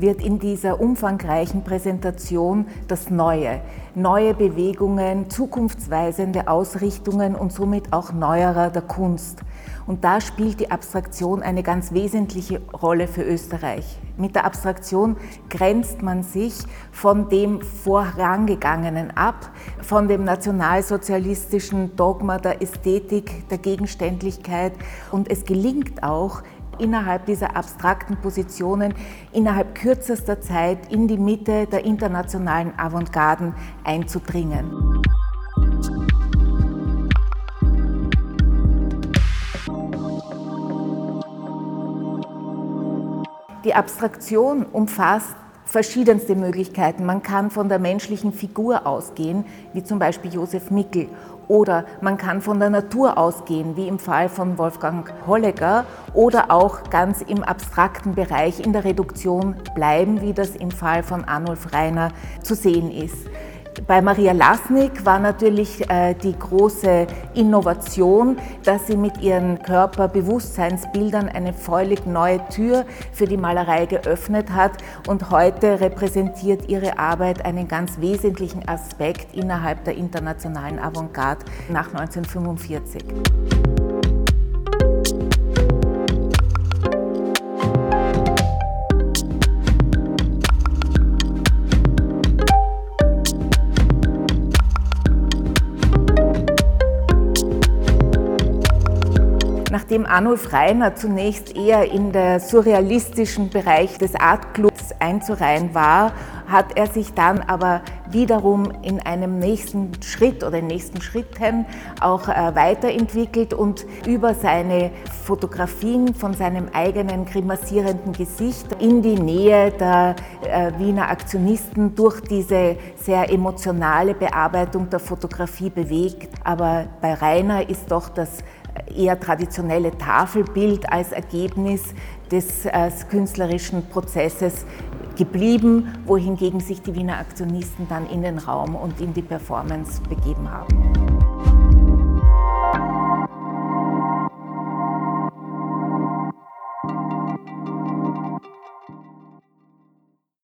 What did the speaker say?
wird in dieser umfangreichen Präsentation das Neue, neue Bewegungen, zukunftsweisende Ausrichtungen und somit auch neuerer der Kunst. Und da spielt die Abstraktion eine ganz wesentliche Rolle für Österreich. Mit der Abstraktion grenzt man sich von dem Vorangegangenen ab, von dem nationalsozialistischen Dogma der Ästhetik, der Gegenständlichkeit. Und es gelingt auch, innerhalb dieser abstrakten Positionen innerhalb kürzester Zeit in die Mitte der internationalen Avantgarden einzudringen. Die Abstraktion umfasst verschiedenste Möglichkeiten. Man kann von der menschlichen Figur ausgehen, wie zum Beispiel Josef Mickel, oder man kann von der Natur ausgehen, wie im Fall von Wolfgang Holleger, oder auch ganz im abstrakten Bereich in der Reduktion bleiben, wie das im Fall von Arnulf Reiner zu sehen ist. Bei Maria Lasnik war natürlich äh, die große Innovation, dass sie mit ihren Körperbewusstseinsbildern eine völlig neue Tür für die Malerei geöffnet hat und heute repräsentiert ihre Arbeit einen ganz wesentlichen Aspekt innerhalb der internationalen Avantgarde nach 1945. Nachdem Arnulf Reiner zunächst eher in der surrealistischen Bereich des Artclubs einzureihen war, hat er sich dann aber wiederum in einem nächsten Schritt oder in nächsten Schritten auch äh, weiterentwickelt und über seine Fotografien von seinem eigenen grimassierenden Gesicht in die Nähe der äh, Wiener Aktionisten durch diese sehr emotionale Bearbeitung der Fotografie bewegt. Aber bei Rainer ist doch das eher traditionelle Tafelbild als Ergebnis des äh, künstlerischen Prozesses geblieben, wohingegen sich die Wiener Aktionisten dann in den Raum und in die Performance begeben haben.